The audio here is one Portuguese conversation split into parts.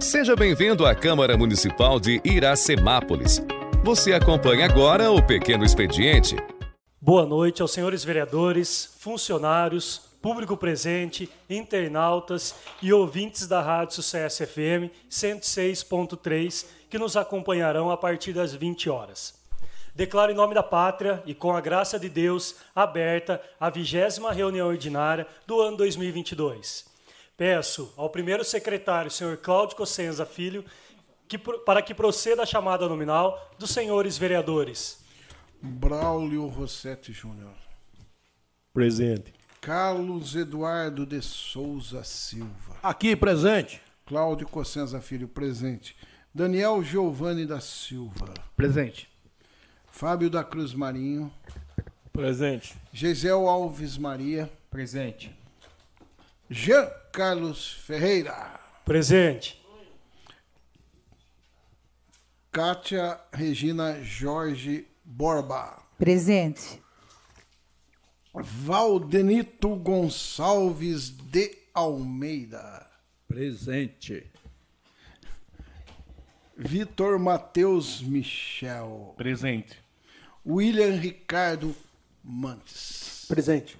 Seja bem-vindo à Câmara Municipal de Iracemápolis. Você acompanha agora o Pequeno Expediente. Boa noite aos senhores vereadores, funcionários, público presente, internautas e ouvintes da Rádio Sucesso FM 106.3 que nos acompanharão a partir das 20 horas. Declaro em nome da pátria e com a graça de Deus aberta a vigésima reunião ordinária do ano 2022. Peço ao primeiro secretário, senhor Cláudio Cossenza Filho, que, para que proceda a chamada nominal dos senhores vereadores. Braulio Rossetti Júnior. Presente. Carlos Eduardo de Souza Silva. Aqui, presente. Cláudio Cossenza Filho, presente. Daniel Giovanni da Silva. Presente. Fábio da Cruz Marinho. Presente. Gisel Alves Maria. Presente. Jean Carlos Ferreira. Presente. Kátia Regina Jorge Borba. Presente. Valdenito Gonçalves de Almeida. Presente. Vitor Matheus Michel. Presente. William Ricardo Mantes. Presente.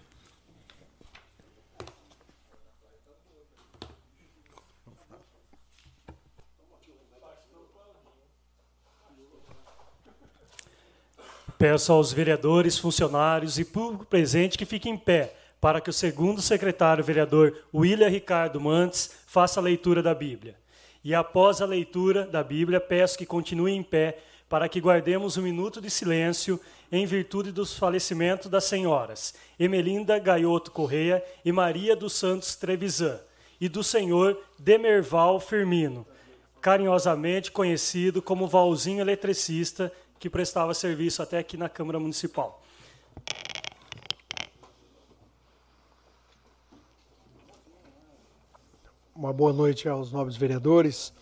Peço aos vereadores, funcionários e público presente que fiquem em pé para que o segundo secretário vereador William Ricardo Mantes faça a leitura da Bíblia. E após a leitura da Bíblia, peço que continue em pé para que guardemos um minuto de silêncio em virtude dos falecimentos das senhoras Emelinda Gaioto Correia e Maria dos Santos Trevisan, e do senhor Demerval Firmino, carinhosamente conhecido como Valzinho Eletricista, que prestava serviço até aqui na Câmara Municipal. Uma boa noite aos nobres vereadores,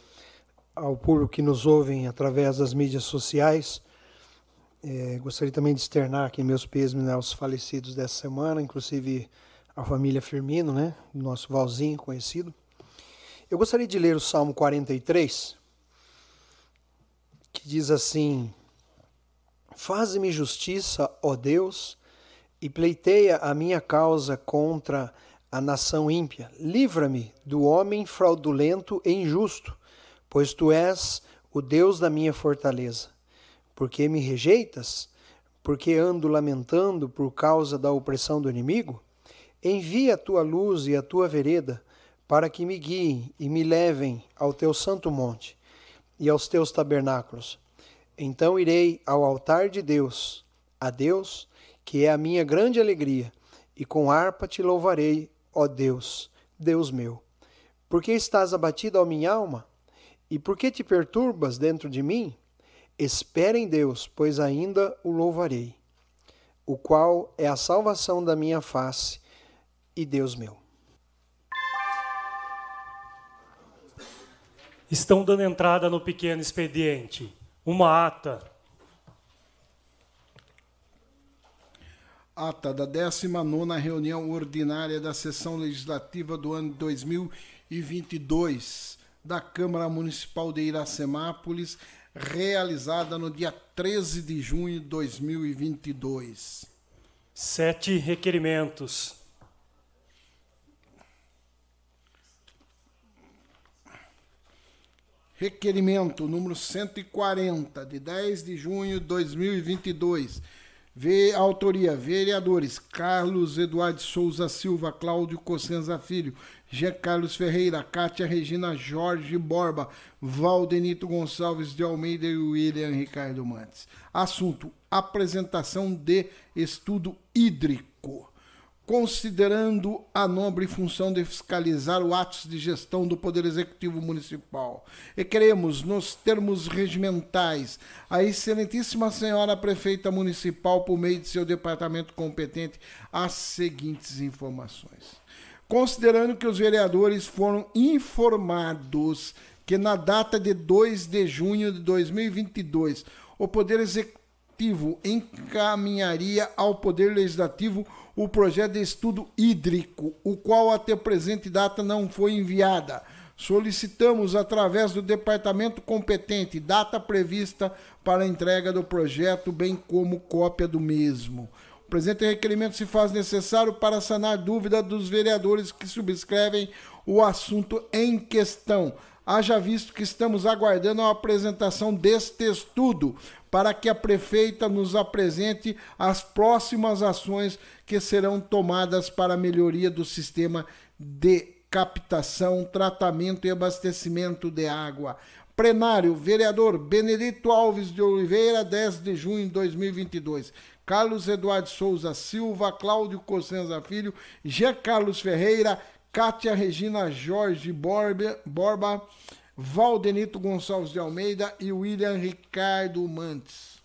ao público que nos ouvem através das mídias sociais. É, gostaria também de externar aqui meus pêsames né, aos falecidos dessa semana, inclusive a família Firmino, né, nosso Valzinho conhecido. Eu gostaria de ler o Salmo 43, que diz assim: Faze-me justiça, ó Deus, e pleiteia a minha causa contra a nação ímpia. Livra-me do homem fraudulento e injusto, pois tu és o Deus da minha fortaleza. Porque me rejeitas? Porque ando lamentando por causa da opressão do inimigo? Envia a tua luz e a tua vereda, para que me guiem e me levem ao teu santo monte e aos teus tabernáculos. Então irei ao altar de Deus, a Deus, que é a minha grande alegria, e com harpa te louvarei, ó Deus, Deus meu. Por que estás abatido, ó minha alma? E por que te perturbas dentro de mim? Espera em Deus, pois ainda o louvarei, o qual é a salvação da minha face e Deus meu. Estão dando entrada no pequeno expediente. Uma ata. Ata da 19 reunião ordinária da sessão legislativa do ano 2022 da Câmara Municipal de Iracemápolis, realizada no dia 13 de junho de 2022. Sete requerimentos. Requerimento número 140, de 10 de junho de 2022. Vê autoria, vereadores Carlos Eduardo Souza Silva, Cláudio Cossenza Filho, Jean Carlos Ferreira, Cátia Regina Jorge Borba, Valdenito Gonçalves de Almeida e William Ricardo Mantes. Assunto: apresentação de estudo hídrico considerando a nobre função de fiscalizar o atos de gestão do Poder Executivo Municipal. E queremos, nos termos regimentais, a excelentíssima senhora prefeita municipal, por meio de seu departamento competente, as seguintes informações. Considerando que os vereadores foram informados que na data de 2 de junho de 2022, o Poder Executivo encaminharia ao Poder Legislativo o projeto de estudo hídrico, o qual até presente data não foi enviada. solicitamos, através do departamento competente, data prevista para a entrega do projeto, bem como cópia do mesmo. O presente requerimento se faz necessário para sanar dúvida dos vereadores que subscrevem o assunto em questão. Haja visto que estamos aguardando a apresentação deste estudo para que a prefeita nos apresente as próximas ações que serão tomadas para a melhoria do sistema de captação, tratamento e abastecimento de água. Plenário, vereador Benedito Alves de Oliveira, 10 de junho de 2022. Carlos Eduardo Souza Silva, Cláudio Cossenza Filho, Jean Carlos Ferreira, Cátia Regina Jorge Borba, Valdenito Gonçalves de Almeida e William Ricardo Mantes.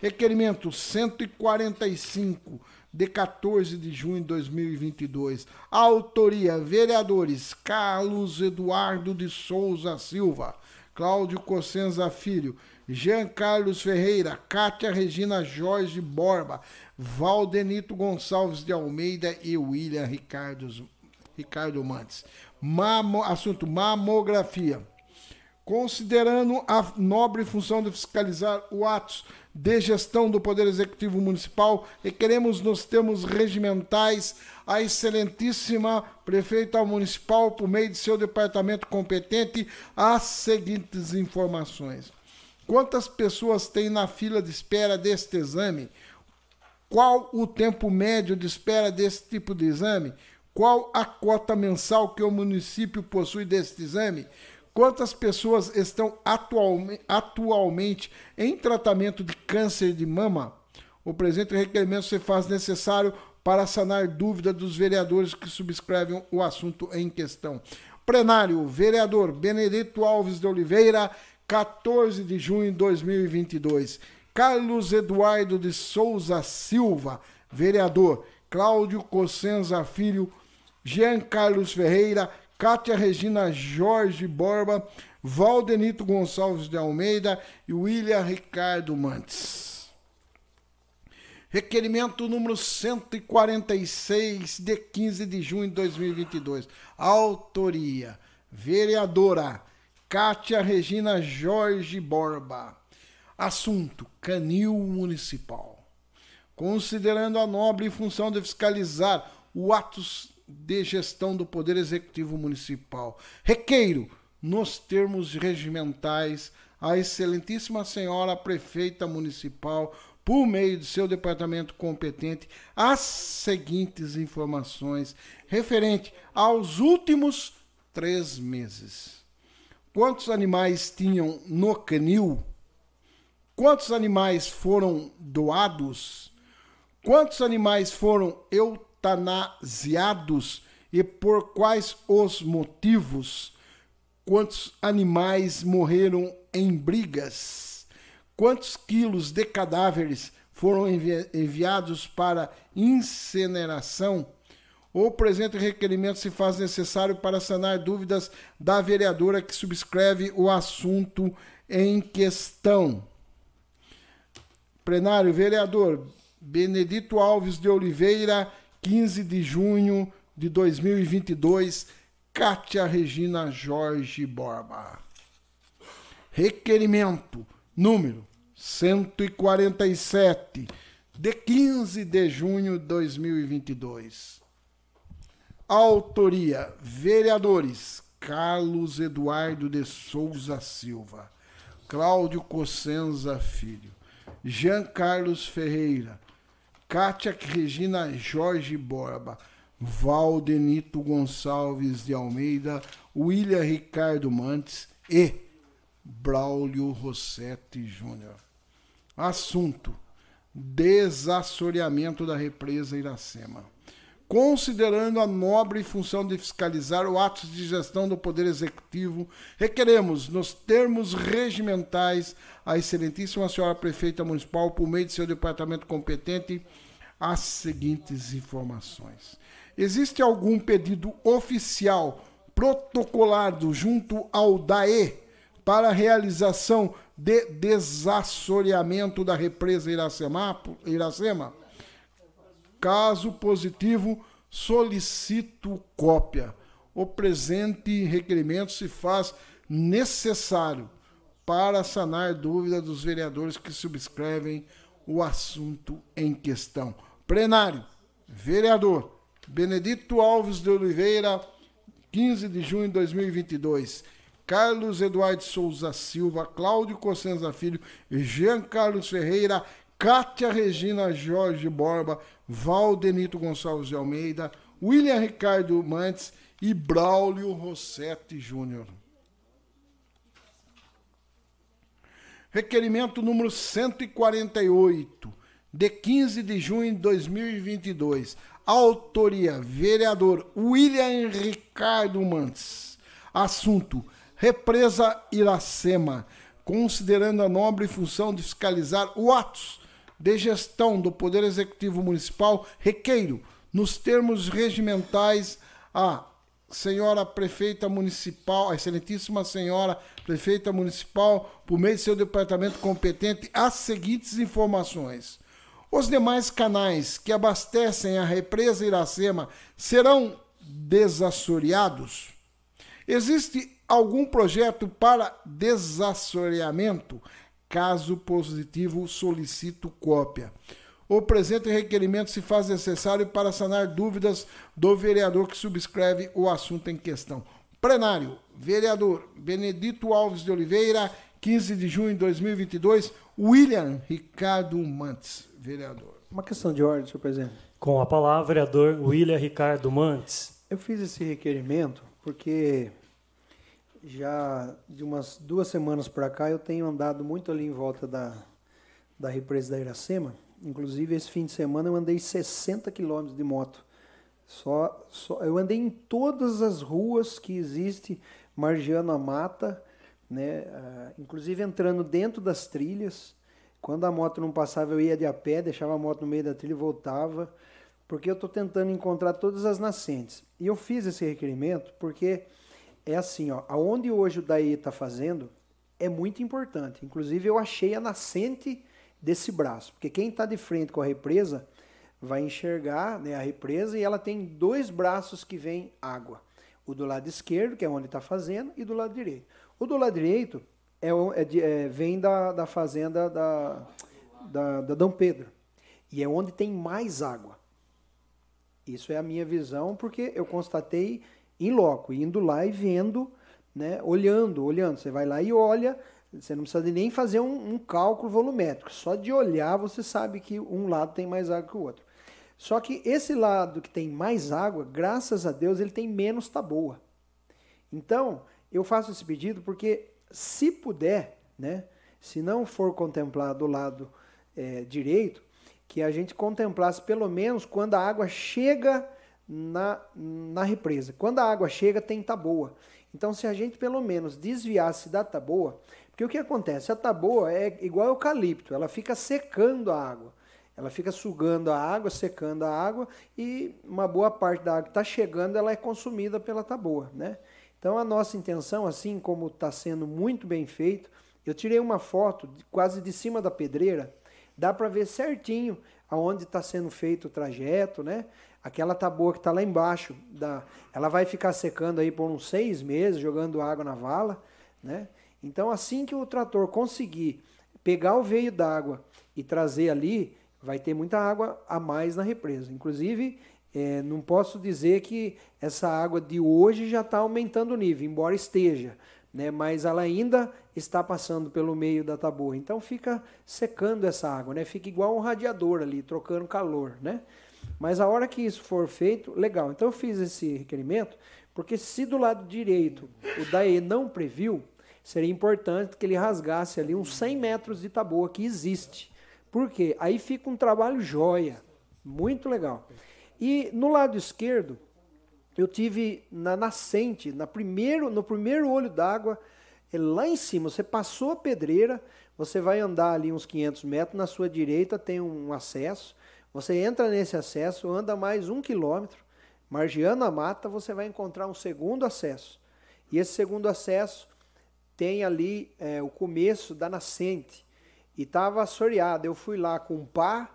Requerimento 145 de 14 de junho de 2022. Autoria: vereadores Carlos Eduardo de Souza Silva, Cláudio Cossenza Filho, Jean Carlos Ferreira, Cátia Regina Jorge Borba, Valdenito Gonçalves de Almeida e William Ricardo, Ricardo Mantes. Mamo, assunto: mamografia. Considerando a nobre função de fiscalizar o atos de gestão do Poder Executivo Municipal, requeremos nos termos regimentais a excelentíssima prefeita municipal, por meio de seu departamento competente, as seguintes informações. Quantas pessoas tem na fila de espera deste exame? Qual o tempo médio de espera desse tipo de exame? Qual a cota mensal que o município possui deste exame? Quantas pessoas estão atualmente, atualmente em tratamento de câncer de mama? O presente requerimento se faz necessário para sanar dúvida dos vereadores que subscrevem o assunto em questão. Plenário, vereador Benedito Alves de Oliveira, 14 de junho de 2022. Carlos Eduardo de Souza Silva, vereador. Cláudio Cossenza Filho, Jean Carlos Ferreira, Cátia Regina Jorge Borba, Valdenito Gonçalves de Almeida e William Ricardo Mantes. Requerimento número 146, de 15 de junho de 2022. Autoria: Vereadora Cátia Regina Jorge Borba. Assunto: Canil Municipal. Considerando a nobre função de fiscalizar o atos de gestão do Poder Executivo Municipal. Requeiro, nos termos regimentais, a Excelentíssima Senhora Prefeita Municipal, por meio de seu departamento competente, as seguintes informações referente aos últimos três meses. Quantos animais tinham no canil? Quantos animais foram doados? Quantos animais foram eutanasiados? Eutanasiados e por quais os motivos? Quantos animais morreram em brigas? Quantos quilos de cadáveres foram envi enviados para incineração? O presente requerimento se faz necessário para sanar dúvidas da vereadora que subscreve o assunto em questão. Plenário, vereador Benedito Alves de Oliveira 15 de junho de 2022, Cátia Regina Jorge Borba. Requerimento número 147, de 15 de junho de 2022. Autoria: vereadores Carlos Eduardo de Souza Silva, Cláudio Cossenza Filho, Jean Carlos Ferreira, Kátia Regina Jorge Borba, Valdenito Gonçalves de Almeida, William Ricardo Mantes e Braulio Rossetti Júnior. Assunto: desassoreamento da represa Iracema considerando a nobre função de fiscalizar o atos de gestão do Poder Executivo, requeremos, nos termos regimentais, a Excelentíssima Senhora Prefeita Municipal, por meio de seu departamento competente, as seguintes informações. Existe algum pedido oficial protocolado junto ao DAE para a realização de desassoreamento da represa? Iracema? Caso positivo, solicito cópia. o presente requerimento se faz necessário para sanar dúvidas dos vereadores que subscrevem o assunto em questão. Plenário, vereador Benedito Alves de Oliveira, 15 de junho de 2022. Carlos Eduardo Souza Silva, Cláudio Cossenza Filho, Jean Carlos Ferreira, Cátia Regina Jorge Borba, Valdenito Gonçalves de Almeida, William Ricardo Mantes e Braulio Rossetti Júnior. Requerimento número 148, de 15 de junho de 2022. Autoria: vereador William Ricardo Mantes. Assunto: Represa Iracema. Considerando a nobre função de fiscalizar o atos de gestão do Poder Executivo Municipal, requeiro, nos termos regimentais, a senhora prefeita municipal, a excelentíssima senhora prefeita municipal, por meio de seu departamento competente, as seguintes informações. Os demais canais que abastecem a represa Iracema serão desassoreados? Existe algum projeto para desassoreamento? Caso positivo, solicito cópia. O presente requerimento se faz necessário para sanar dúvidas do vereador que subscreve o assunto em questão. Plenário, vereador Benedito Alves de Oliveira, 15 de junho de 2022, William Ricardo Mantes, vereador. Uma questão de ordem, senhor presidente. Com a palavra, vereador William Ricardo Mantes. Eu fiz esse requerimento porque já de umas duas semanas para cá eu tenho andado muito ali em volta da, da represa da Iracema Inclusive, esse fim de semana eu andei 60 quilômetros de moto. Só, só, eu andei em todas as ruas que existe, margeando a mata, né? Uh, inclusive entrando dentro das trilhas. Quando a moto não passava, eu ia de a pé, deixava a moto no meio da trilha e voltava, porque eu estou tentando encontrar todas as nascentes. E eu fiz esse requerimento porque é assim, ó, aonde hoje o DAE está fazendo é muito importante. Inclusive, eu achei a nascente desse braço. Porque quem está de frente com a represa vai enxergar né, a represa e ela tem dois braços que vem água. O do lado esquerdo, que é onde está fazendo, e do lado direito. O do lado direito é, é, é vem da, da fazenda da, da, da Dom Pedro. E é onde tem mais água. Isso é a minha visão, porque eu constatei em loco, indo lá e vendo, né, olhando, olhando. Você vai lá e olha, você não precisa nem fazer um, um, cálculo volumétrico. Só de olhar você sabe que um lado tem mais água que o outro. Só que esse lado que tem mais água, graças a Deus, ele tem menos taboa. Então, eu faço esse pedido porque, se puder, né, se não for contemplado o lado é, direito, que a gente contemplasse pelo menos quando a água chega na, na represa. Quando a água chega, tem taboa. Então, se a gente pelo menos desviasse da taboa, porque o que acontece? A taboa é igual eucalipto, ela fica secando a água. Ela fica sugando a água, secando a água e uma boa parte da água que está chegando ela é consumida pela taboa, né? Então a nossa intenção, assim como está sendo muito bem feito, eu tirei uma foto de, quase de cima da pedreira, dá para ver certinho aonde está sendo feito o trajeto, né? Aquela taboa que está lá embaixo, da, ela vai ficar secando aí por uns seis meses, jogando água na vala, né? Então, assim que o trator conseguir pegar o veio d'água e trazer ali, vai ter muita água a mais na represa. Inclusive, é, não posso dizer que essa água de hoje já está aumentando o nível, embora esteja, né? mas ela ainda está passando pelo meio da taboa. Então fica secando essa água, né? fica igual um radiador ali, trocando calor. Né? Mas a hora que isso for feito, legal. Então eu fiz esse requerimento, porque se do lado direito o DAE não previu, seria importante que ele rasgasse ali uns 100 metros de taboa que existe. Por quê? Aí fica um trabalho joia, muito legal. E no lado esquerdo, eu tive na nascente, na primeiro, no primeiro olho d'água, é lá em cima, você passou a pedreira, você vai andar ali uns 500 metros, na sua direita tem um acesso, você entra nesse acesso, anda mais um quilômetro, margeando a mata, você vai encontrar um segundo acesso. E esse segundo acesso tem ali é, o começo da nascente. E estava assoreado. Eu fui lá com pá,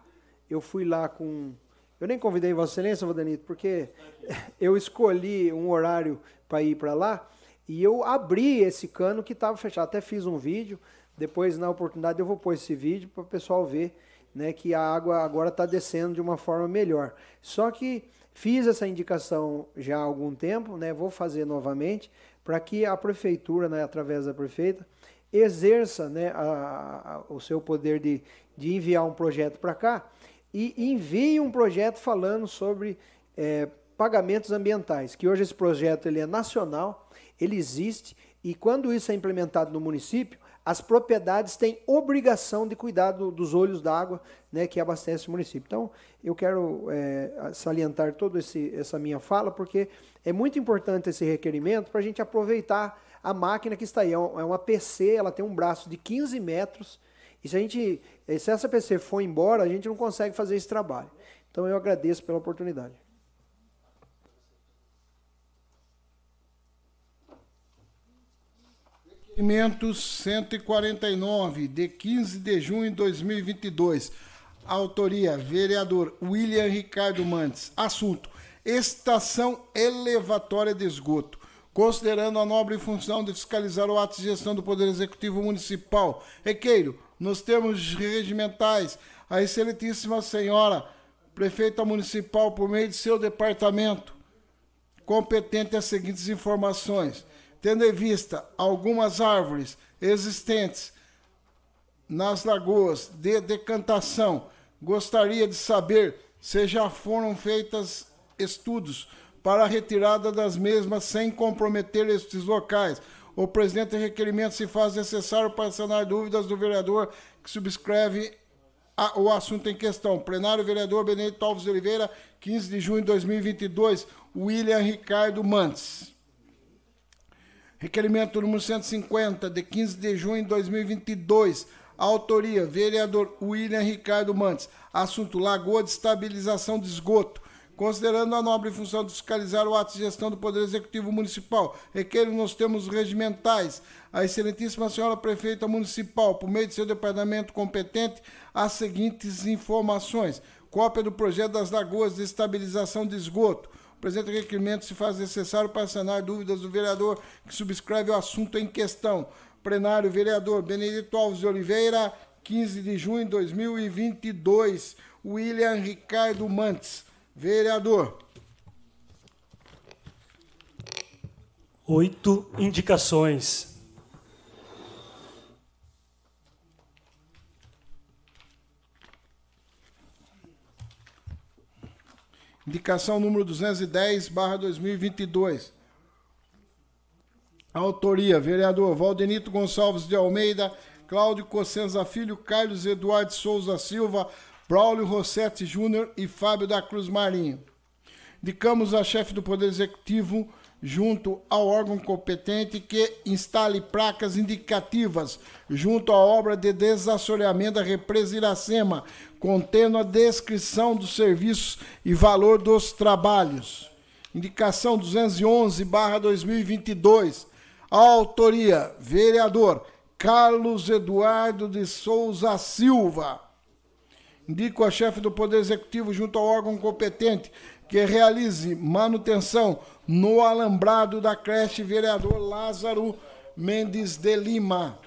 eu fui lá com. Eu nem convidei Vossa Excelência, Valdanito, porque eu escolhi um horário para ir para lá. E eu abri esse cano que estava fechado. Até fiz um vídeo. Depois, na oportunidade, eu vou pôr esse vídeo para o pessoal ver né, que a água agora está descendo de uma forma melhor. Só que fiz essa indicação já há algum tempo, né, vou fazer novamente, para que a prefeitura, né, através da prefeita, exerça né, a, a, o seu poder de, de enviar um projeto para cá e envie um projeto falando sobre é, pagamentos ambientais, que hoje esse projeto ele é nacional, ele existe, e quando isso é implementado no município, as propriedades têm obrigação de cuidar do, dos olhos d'água né, que abastece o município. Então, eu quero é, salientar toda essa minha fala, porque é muito importante esse requerimento para a gente aproveitar a máquina que está aí. É, é uma PC, ela tem um braço de 15 metros, e se, a gente, se essa PC for embora, a gente não consegue fazer esse trabalho. Então, eu agradeço pela oportunidade. Requerimento 149, de 15 de junho de 2022. Autoria: vereador William Ricardo Mantes. Assunto: estação elevatória de esgoto. Considerando a nobre função de fiscalizar o ato de gestão do Poder Executivo Municipal. Requeiro, nos termos regimentais, a excelentíssima senhora prefeita municipal, por meio de seu departamento, competente as seguintes informações tendo em vista algumas árvores existentes nas lagoas de decantação, gostaria de saber se já foram feitos estudos para a retirada das mesmas sem comprometer estes locais. O presidente requerimento se faz necessário para sanar dúvidas do vereador que subscreve a, o assunto em questão. Plenário vereador Benedito Alves Oliveira, 15 de junho de 2022, William Ricardo Mantes. Requerimento número 150, de 15 de junho de 2022. Autoria: vereador William Ricardo Mantes. Assunto: Lagoa de Estabilização de Esgoto. Considerando a nobre função de fiscalizar o ato de gestão do Poder Executivo Municipal, requer nos termos regimentais a Excelentíssima Senhora Prefeita Municipal, por meio de seu departamento competente, as seguintes informações: cópia do projeto das lagoas de estabilização de esgoto o presente requerimento se faz necessário para sanar dúvidas do vereador que subscreve o assunto em questão. Plenário, vereador Benedito Alves de Oliveira, 15 de junho de 2022. William Ricardo Mantes, vereador. Oito indicações. Indicação número 210, barra 2022. Autoria, vereador Valdenito Gonçalves de Almeida, Cláudio Cossenza Filho, Carlos Eduardo Souza Silva, Braulio Rossetti Júnior e Fábio da Cruz Marinho. Indicamos a chefe do Poder Executivo, junto ao órgão competente, que instale placas indicativas junto à obra de desassoreamento da represa Iracema, contendo a descrição dos serviços e valor dos trabalhos. Indicação 211/2022. Autoria: vereador Carlos Eduardo de Souza Silva. Indico a chefe do Poder Executivo junto ao órgão competente que realize manutenção no alambrado da creche vereador Lázaro Mendes de Lima.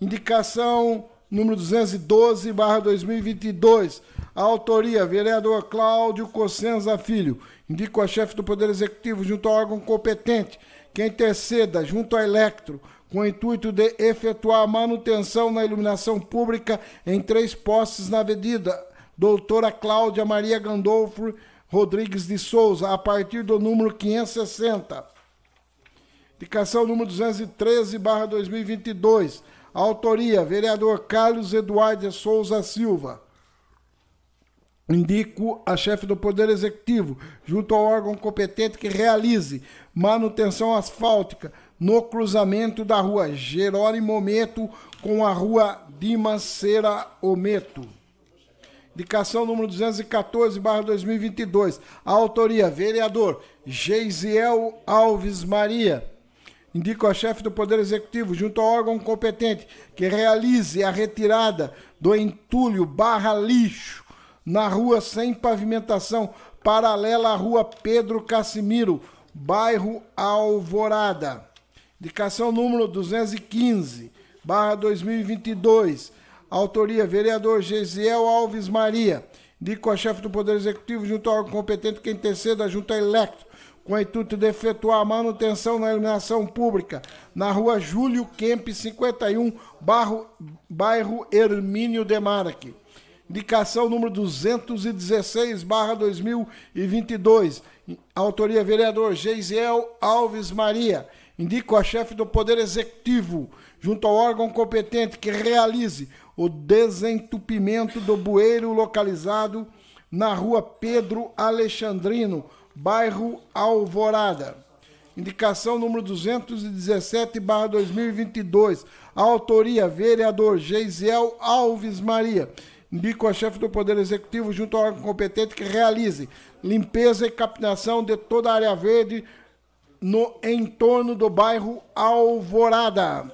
Indicação número 212, barra 2022. A autoria, vereador Cláudio Cossenza Filho. Indico a chefe do Poder Executivo junto ao órgão competente que interceda junto à Electro com o intuito de efetuar a manutenção na iluminação pública em três postes na avenida Doutora Cláudia Maria Gandolfo Rodrigues de Souza, a partir do número 560. Indicação número 213, barra 2022 Autoria: vereador Carlos Eduardo Souza Silva. Indico a chefe do Poder Executivo, junto ao órgão competente que realize manutenção asfáltica no cruzamento da rua Jerônimo Ometo com a rua Dimas Cera Ometo. Indicação número 214, barra 2022. A autoria, vereador Geisiel Alves Maria. Indico a chefe do Poder Executivo, junto ao órgão competente, que realize a retirada do entulho barra lixo na rua sem pavimentação, paralela à rua Pedro Cassimiro, bairro Alvorada. Indicação número 215, barra 2022. Autoria, vereador Gesiel Alves Maria. Indico a chefe do Poder Executivo junto ao órgão competente que interceda a Junta Electro com o intuito de efetuar a manutenção na iluminação pública na rua Júlio Kemp 51, bairro, bairro Hermínio Demarque. Indicação número 216, barra 2022. Autoria vereador Geisiel Alves Maria. Indico a chefe do Poder Executivo, junto ao órgão competente, que realize o desentupimento do bueiro localizado na rua Pedro Alexandrino, bairro Alvorada. Indicação número 217, barra 2022. Autoria, vereador Geisiel Alves Maria. Indico a chefe do Poder Executivo, junto ao órgão competente, que realize limpeza e captação de toda a área verde no entorno do bairro Alvorada.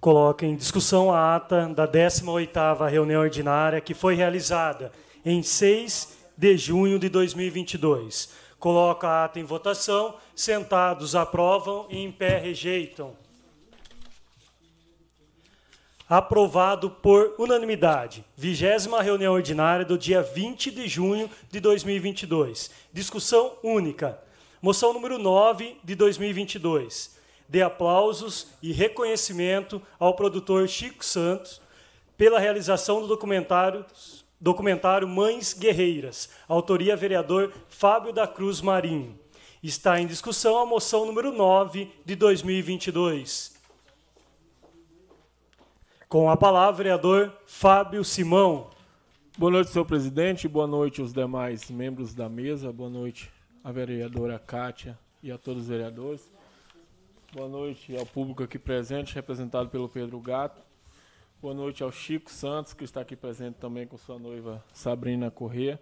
Coloca em discussão a ata da 18ª reunião ordinária que foi realizada em 6 de junho de 2022. Coloca a ata em votação, sentados aprovam e em pé rejeitam. Aprovado por unanimidade. Vigésima reunião ordinária do dia 20 de junho de 2022. Discussão única. Moção número 9 de 2022 de aplausos e reconhecimento ao produtor Chico Santos pela realização do documentário, documentário Mães Guerreiras, autoria vereador Fábio da Cruz Marinho. Está em discussão a moção número 9 de 2022. Com a palavra, vereador Fábio Simão. Boa noite, senhor presidente. Boa noite, os demais membros da mesa. Boa noite, a vereadora Kátia e a todos os vereadores. Boa noite ao público aqui presente, representado pelo Pedro Gato. Boa noite ao Chico Santos, que está aqui presente também com sua noiva Sabrina Corrêa.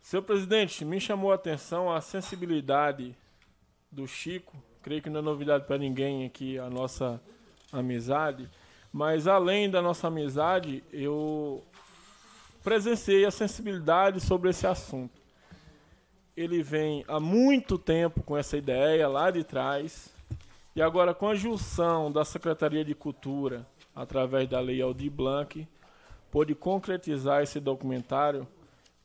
Senhor presidente, me chamou a atenção a sensibilidade do Chico. Creio que não é novidade para ninguém aqui a nossa amizade, mas além da nossa amizade, eu presenciei a sensibilidade sobre esse assunto. Ele vem há muito tempo com essa ideia lá de trás, e agora, com a junção da Secretaria de Cultura, através da Lei Aldir Blanc, pôde concretizar esse documentário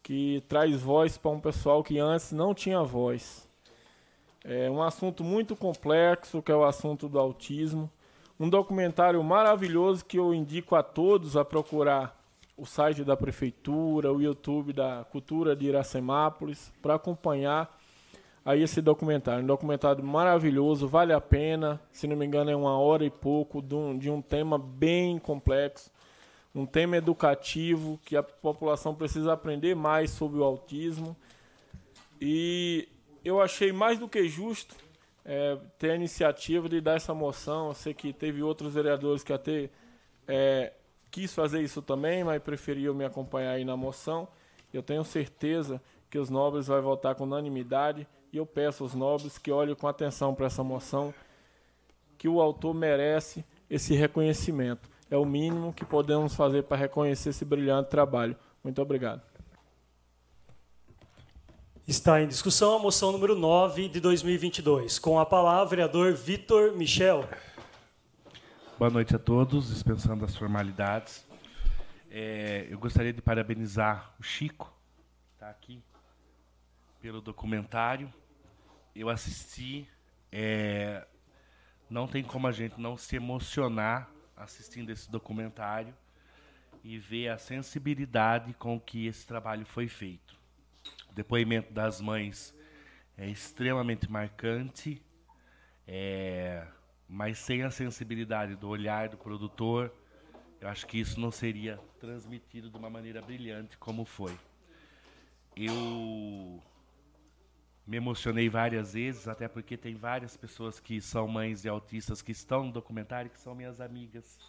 que traz voz para um pessoal que antes não tinha voz. É um assunto muito complexo, que é o assunto do autismo. Um documentário maravilhoso que eu indico a todos a procurar o site da prefeitura, o YouTube da Cultura de Iracemápolis, para acompanhar aí esse documentário. Um documentário maravilhoso, vale a pena. Se não me engano, é uma hora e pouco de um, de um tema bem complexo. Um tema educativo que a população precisa aprender mais sobre o autismo. E eu achei mais do que justo é, ter a iniciativa de dar essa moção. Eu sei que teve outros vereadores que até é, quis fazer isso também, mas preferiu me acompanhar aí na moção. Eu tenho certeza que os nobres vão votar com unanimidade e eu peço aos nobres que olhem com atenção para essa moção, que o autor merece esse reconhecimento. É o mínimo que podemos fazer para reconhecer esse brilhante trabalho. Muito obrigado. Está em discussão a moção número 9 de 2022. Com a palavra, vereador Vitor Michel. Boa noite a todos, dispensando as formalidades. É, eu gostaria de parabenizar o Chico, está aqui, pelo documentário eu assisti. É, não tem como a gente não se emocionar assistindo esse documentário e ver a sensibilidade com que esse trabalho foi feito. O depoimento das mães é extremamente marcante, é, mas sem a sensibilidade do olhar do produtor, eu acho que isso não seria transmitido de uma maneira brilhante como foi. Eu me emocionei várias vezes, até porque tem várias pessoas que são mães de autistas que estão no documentário, que são minhas amigas.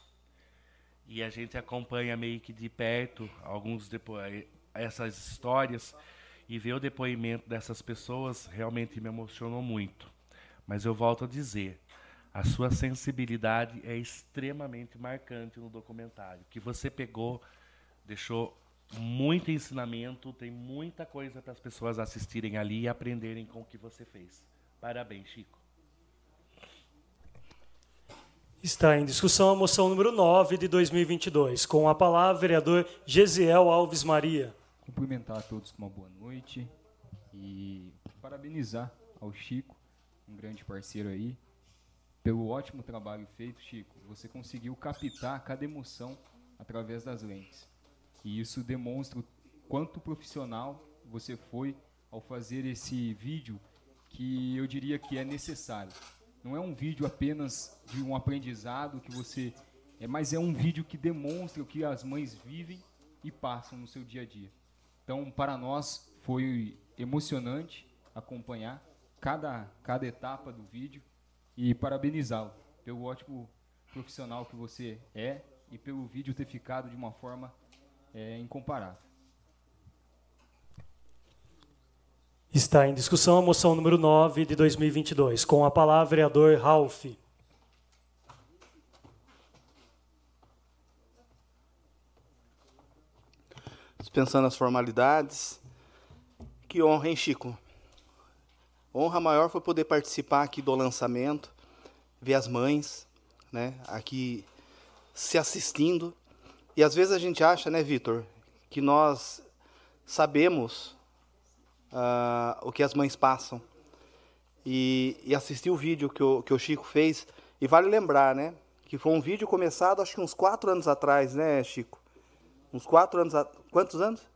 E a gente acompanha meio que de perto alguns essas histórias e ver o depoimento dessas pessoas realmente me emocionou muito. Mas eu volto a dizer, a sua sensibilidade é extremamente marcante no documentário. Que você pegou, deixou muito ensinamento, tem muita coisa para as pessoas assistirem ali e aprenderem com o que você fez. Parabéns, Chico. Está em discussão a moção número 9 de 2022. Com a palavra, vereador Gesiel Alves Maria. Cumprimentar a todos com uma boa noite e parabenizar ao Chico, um grande parceiro aí, pelo ótimo trabalho feito, Chico. Você conseguiu captar cada emoção através das lentes. E isso demonstra o quanto profissional você foi ao fazer esse vídeo que eu diria que é necessário. Não é um vídeo apenas de um aprendizado que você é, mas é um vídeo que demonstra o que as mães vivem e passam no seu dia a dia. Então, para nós foi emocionante acompanhar cada cada etapa do vídeo e parabenizá-lo pelo ótimo profissional que você é e pelo vídeo ter ficado de uma forma é incomparável. Está em discussão a moção número 9 de 2022. Com a palavra, vereador Ralph. Dispensando as formalidades. Que honra, hein, Chico? Honra maior foi poder participar aqui do lançamento, ver as mães, né, aqui se assistindo e às vezes a gente acha, né, Vitor, que nós sabemos uh, o que as mães passam. E, e assistir o vídeo que o, que o Chico fez, e vale lembrar, né, que foi um vídeo começado acho que uns quatro anos atrás, né, Chico? Uns quatro anos. A... Quantos anos?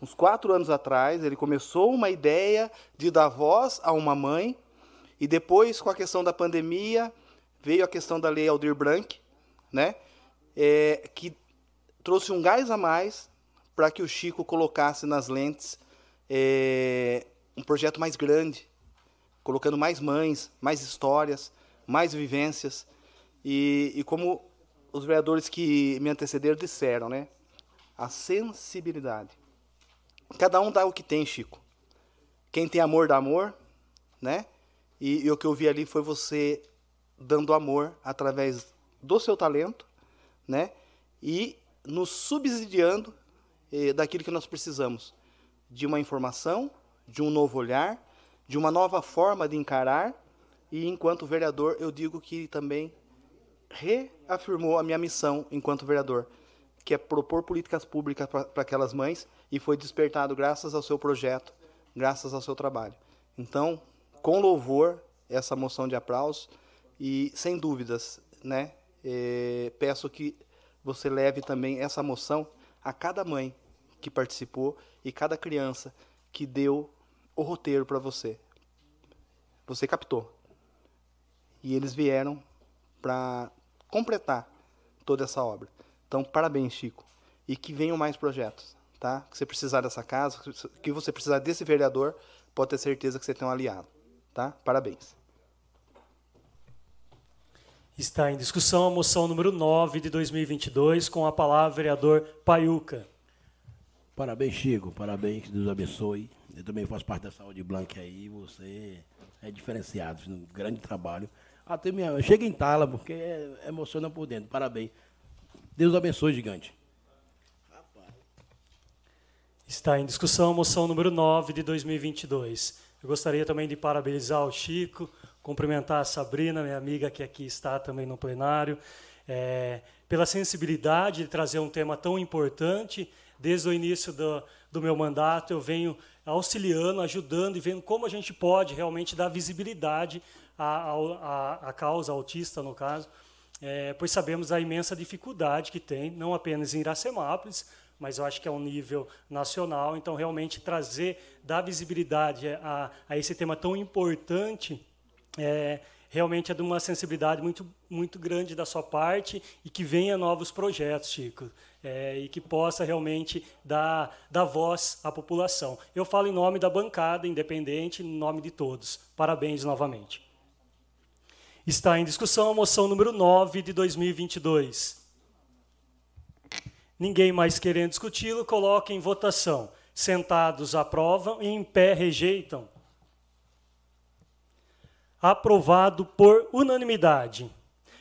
Uns quatro anos atrás, ele começou uma ideia de dar voz a uma mãe, e depois, com a questão da pandemia, veio a questão da lei Aldir Blanc, né? É, que trouxe um gás a mais para que o Chico colocasse nas lentes é, um projeto mais grande, colocando mais mães, mais histórias, mais vivências. E, e como os vereadores que me antecederam disseram, né? A sensibilidade. Cada um dá o que tem, Chico. Quem tem amor dá amor, né? E, e o que eu vi ali foi você dando amor através do seu talento né? E nos subsidiando eh, daquilo que nós precisamos, de uma informação, de um novo olhar, de uma nova forma de encarar. E enquanto vereador, eu digo que também reafirmou a minha missão enquanto vereador, que é propor políticas públicas para aquelas mães e foi despertado graças ao seu projeto, graças ao seu trabalho. Então, com louvor, essa moção de aplauso e sem dúvidas, né, é, peço que você leve também essa moção a cada mãe que participou e cada criança que deu o roteiro para você. Você captou. E eles vieram para completar toda essa obra. Então, parabéns, Chico. E que venham mais projetos, tá? Que você precisar dessa casa, que você precisar desse vereador, pode ter certeza que você tem um aliado, tá? Parabéns. Está em discussão a moção número 9 de 2022, com a palavra vereador Paiuca. Parabéns, Chico. Parabéns, que Deus abençoe. Eu também faço parte da Saúde Blanca aí. Você é diferenciado, um grande trabalho. Até minha, chega em tala, porque é, emociona por dentro. Parabéns. Deus abençoe, gigante. Está em discussão a moção número 9 de 2022. Eu gostaria também de parabenizar o Chico, cumprimentar a Sabrina, minha amiga que aqui está também no plenário, é, pela sensibilidade de trazer um tema tão importante. Desde o início do, do meu mandato, eu venho auxiliando, ajudando e vendo como a gente pode realmente dar visibilidade à, à, à causa autista, no caso, é, pois sabemos a imensa dificuldade que tem, não apenas em Iracemápolis, mas eu acho que é um nível nacional. Então, realmente trazer, dar visibilidade a, a esse tema tão importante é, realmente é de uma sensibilidade muito, muito grande da sua parte e que venha novos projetos, Chico, é, e que possa realmente dar, dar voz à população. Eu falo em nome da bancada independente, em nome de todos. Parabéns novamente. Está em discussão a moção número 9 de 2022. Ninguém mais querendo discuti-lo, coloque em votação. Sentados aprovam e em pé rejeitam aprovado por unanimidade.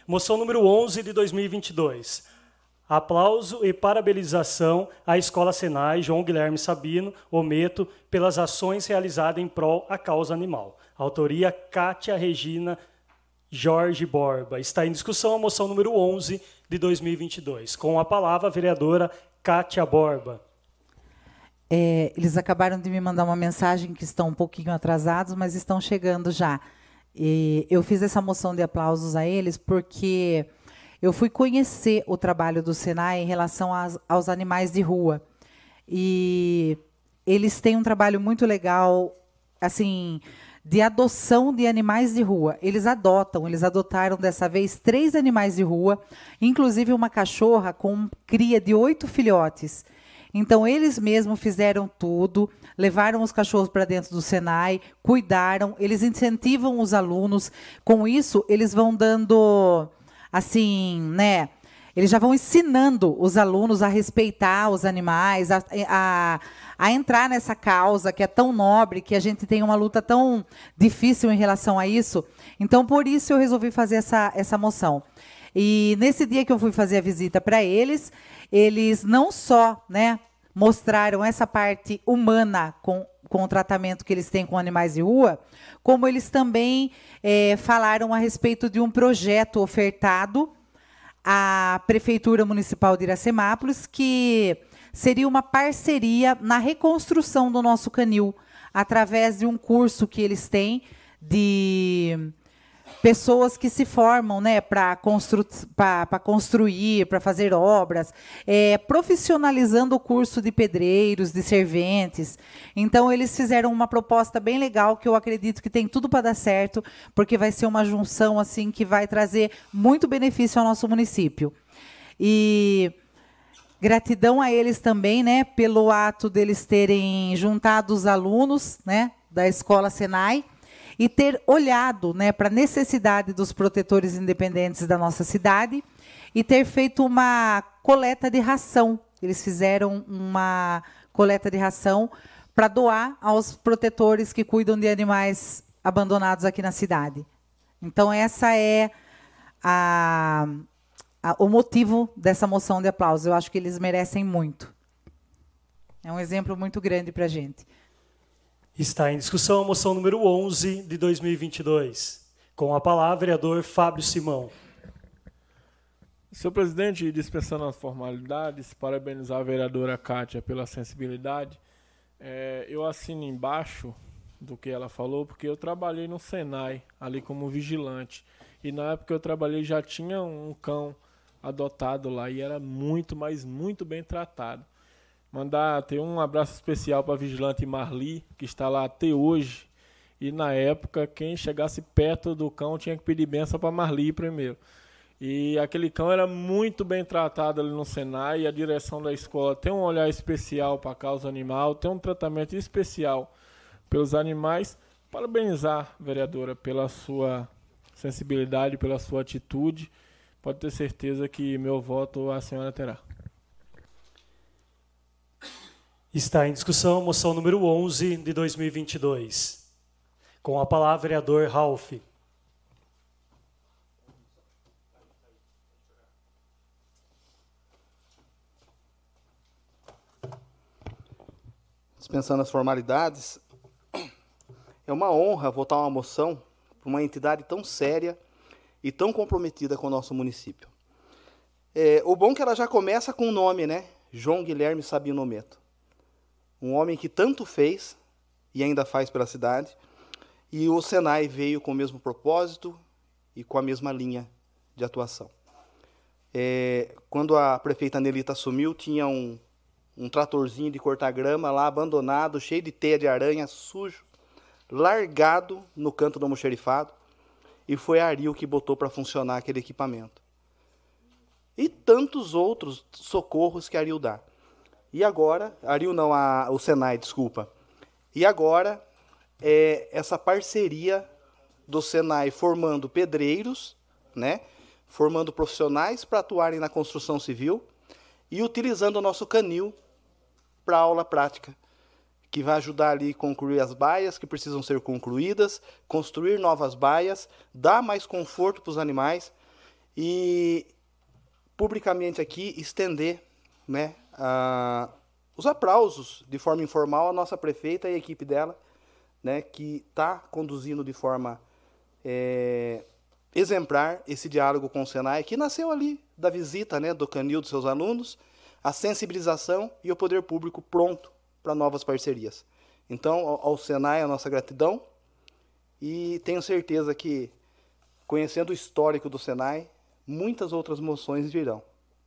Moção número 11 de 2022. Aplauso e parabenização à Escola Senai João Guilherme Sabino Ometo pelas ações realizadas em prol à causa animal. Autoria Cátia Regina Jorge Borba. Está em discussão a moção número 11 de 2022. Com a palavra a vereadora Cátia Borba. É, eles acabaram de me mandar uma mensagem que estão um pouquinho atrasados, mas estão chegando já. E eu fiz essa moção de aplausos a eles porque eu fui conhecer o trabalho do Senai em relação às, aos animais de rua. E eles têm um trabalho muito legal, assim, de adoção de animais de rua. Eles adotam, eles adotaram dessa vez três animais de rua, inclusive uma cachorra com cria de oito filhotes. Então, eles mesmos fizeram tudo, levaram os cachorros para dentro do Senai, cuidaram, eles incentivam os alunos. Com isso, eles vão dando, assim, né? Eles já vão ensinando os alunos a respeitar os animais, a, a, a, entrar nessa causa que é tão nobre, que a gente tem uma luta tão difícil em relação a isso. Então, por isso, eu resolvi fazer essa, essa moção. E nesse dia que eu fui fazer a visita para eles, eles não só né, mostraram essa parte humana com, com o tratamento que eles têm com animais de rua, como eles também é, falaram a respeito de um projeto ofertado à Prefeitura Municipal de Iracemápolis, que seria uma parceria na reconstrução do nosso canil, através de um curso que eles têm de pessoas que se formam né, para constru construir, para fazer obras, é, profissionalizando o curso de pedreiros, de serventes. Então, eles fizeram uma proposta bem legal que eu acredito que tem tudo para dar certo, porque vai ser uma junção assim que vai trazer muito benefício ao nosso município. E gratidão a eles também, né, pelo ato deles terem juntado os alunos, né, da escola Senai e ter olhado né, para a necessidade dos protetores independentes da nossa cidade e ter feito uma coleta de ração. Eles fizeram uma coleta de ração para doar aos protetores que cuidam de animais abandonados aqui na cidade. Então, essa é a, a, o motivo dessa moção de aplauso. Eu acho que eles merecem muito. É um exemplo muito grande para a gente. Está em discussão a moção número 11 de 2022. Com a palavra, vereador Fábio Simão. Senhor presidente, dispensando as formalidades, parabenizar a vereadora Kátia pela sensibilidade. É, eu assino embaixo do que ela falou, porque eu trabalhei no Senai, ali como vigilante. E na época que eu trabalhei já tinha um cão adotado lá e era muito, mas muito bem tratado. Mandar ter um abraço especial para a vigilante Marli, que está lá até hoje. E na época, quem chegasse perto do cão tinha que pedir benção para Marli primeiro. E aquele cão era muito bem tratado ali no Senai e a direção da escola tem um olhar especial para a causa animal, tem um tratamento especial pelos animais. Parabenizar, vereadora, pela sua sensibilidade, pela sua atitude. Pode ter certeza que meu voto a senhora terá. Está em discussão a moção número 11 de 2022. Com a palavra, vereador Ralph. Dispensando as formalidades, é uma honra votar uma moção para uma entidade tão séria e tão comprometida com o nosso município. É, o bom é que ela já começa com o nome, né? João Guilherme Sabino Meto um homem que tanto fez e ainda faz pela cidade, e o Senai veio com o mesmo propósito e com a mesma linha de atuação. É, quando a prefeita Nelita assumiu, tinha um, um tratorzinho de cortar grama lá abandonado, cheio de teia de aranha, sujo, largado no canto do almoxerifado. e foi a Ariel que botou para funcionar aquele equipamento. E tantos outros socorros que a Ariel dá. E agora, a Ariel não, a, o Senai, desculpa. E agora, é essa parceria do Senai formando pedreiros, né? formando profissionais para atuarem na construção civil e utilizando o nosso canil para aula prática, que vai ajudar ali a concluir as baias que precisam ser concluídas, construir novas baias, dar mais conforto para os animais e publicamente aqui estender né, a, os aplausos de forma informal à nossa prefeita e à equipe dela, né, que está conduzindo de forma é, exemplar esse diálogo com o Senai, que nasceu ali da visita né, do canil dos seus alunos, a sensibilização e o poder público pronto para novas parcerias. Então, ao, ao Senai, a nossa gratidão e tenho certeza que, conhecendo o histórico do Senai, muitas outras moções virão,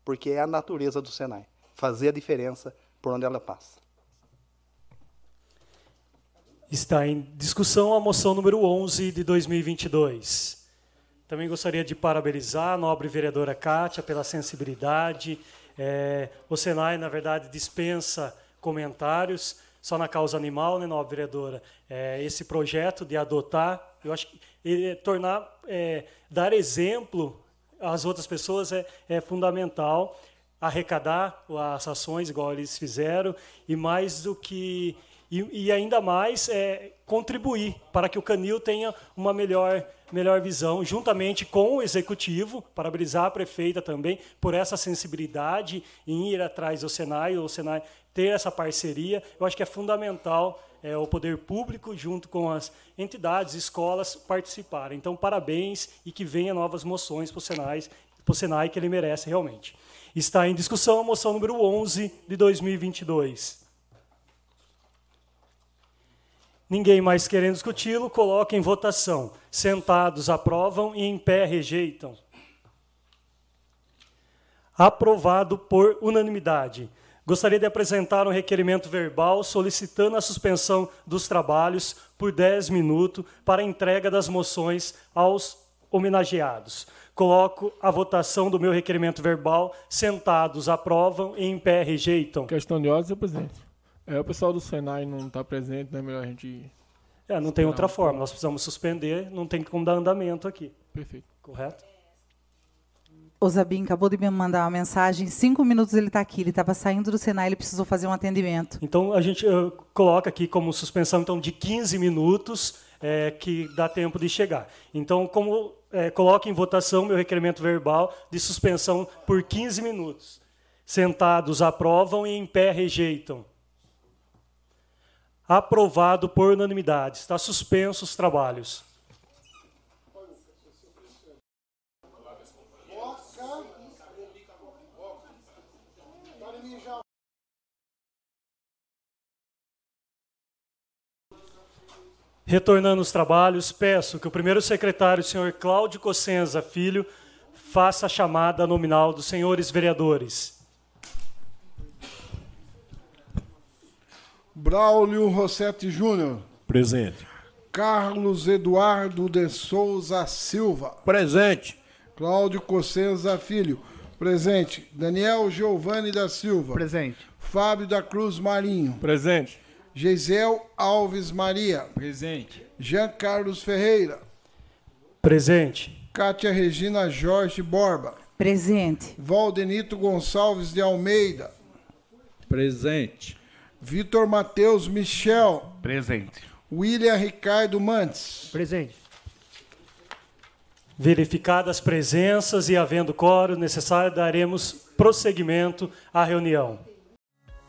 porque é a natureza do Senai, fazer a diferença por onde ela passa. Está em discussão a moção número 11 de 2022. Também gostaria de parabenizar a nobre vereadora Kátia pela sensibilidade. É, o Senai, na verdade, dispensa comentários só na causa animal, né, nobre vereadora? É, esse projeto de adotar, eu acho que ele, tornar, é, dar exemplo às outras pessoas é, é fundamental. Arrecadar as ações, igual eles fizeram, e mais do que e, e, ainda mais é, contribuir para que o Canil tenha uma melhor, melhor visão, juntamente com o executivo, parabenizar a prefeita também por essa sensibilidade em ir atrás do Senai, o Senai ter essa parceria. Eu acho que é fundamental é, o poder público, junto com as entidades, escolas, participarem. Então, parabéns e que venha novas moções para o Senai, para o Senai que ele merece realmente. Está em discussão a moção número 11 de 2022. Ninguém mais querendo discuti-lo, coloca em votação. Sentados aprovam e em pé rejeitam. Aprovado por unanimidade. Gostaria de apresentar um requerimento verbal solicitando a suspensão dos trabalhos por 10 minutos para a entrega das moções aos homenageados. Coloco a votação do meu requerimento verbal. Sentados aprovam e em pé rejeitam. Questão de ordem, senhor presidente. É, o pessoal do Senai não está presente, né? Melhor a gente. É, não tem outra forma. Nós precisamos suspender, não tem como dar andamento aqui. Perfeito. Correto? O Zabim acabou de me mandar uma mensagem. Cinco minutos ele está aqui. Ele estava saindo do Senai, ele precisou fazer um atendimento. Então a gente uh, coloca aqui como suspensão então de 15 minutos, é, que dá tempo de chegar. Então, como é, em votação meu requerimento verbal de suspensão por 15 minutos. Sentados aprovam e em pé rejeitam. Aprovado por unanimidade. Está suspenso os trabalhos. Retornando os trabalhos, peço que o primeiro secretário, o senhor Cláudio Cossenza Filho, faça a chamada nominal dos senhores vereadores. Braulio Rossetti Júnior. Presente. Carlos Eduardo de Souza Silva. Presente. Cláudio Cossenza Filho. Presente. Daniel Giovanni da Silva. Presente. Fábio da Cruz Marinho. Presente. Geisel Alves Maria. Presente. Jean Carlos Ferreira. Presente. Cátia Regina Jorge Borba. Presente. Valdenito Gonçalves de Almeida. Presente. Vitor Matheus Michel. Presente. William Ricardo Mantes. Presente. Verificadas as presenças e havendo coro necessário, daremos prosseguimento à reunião.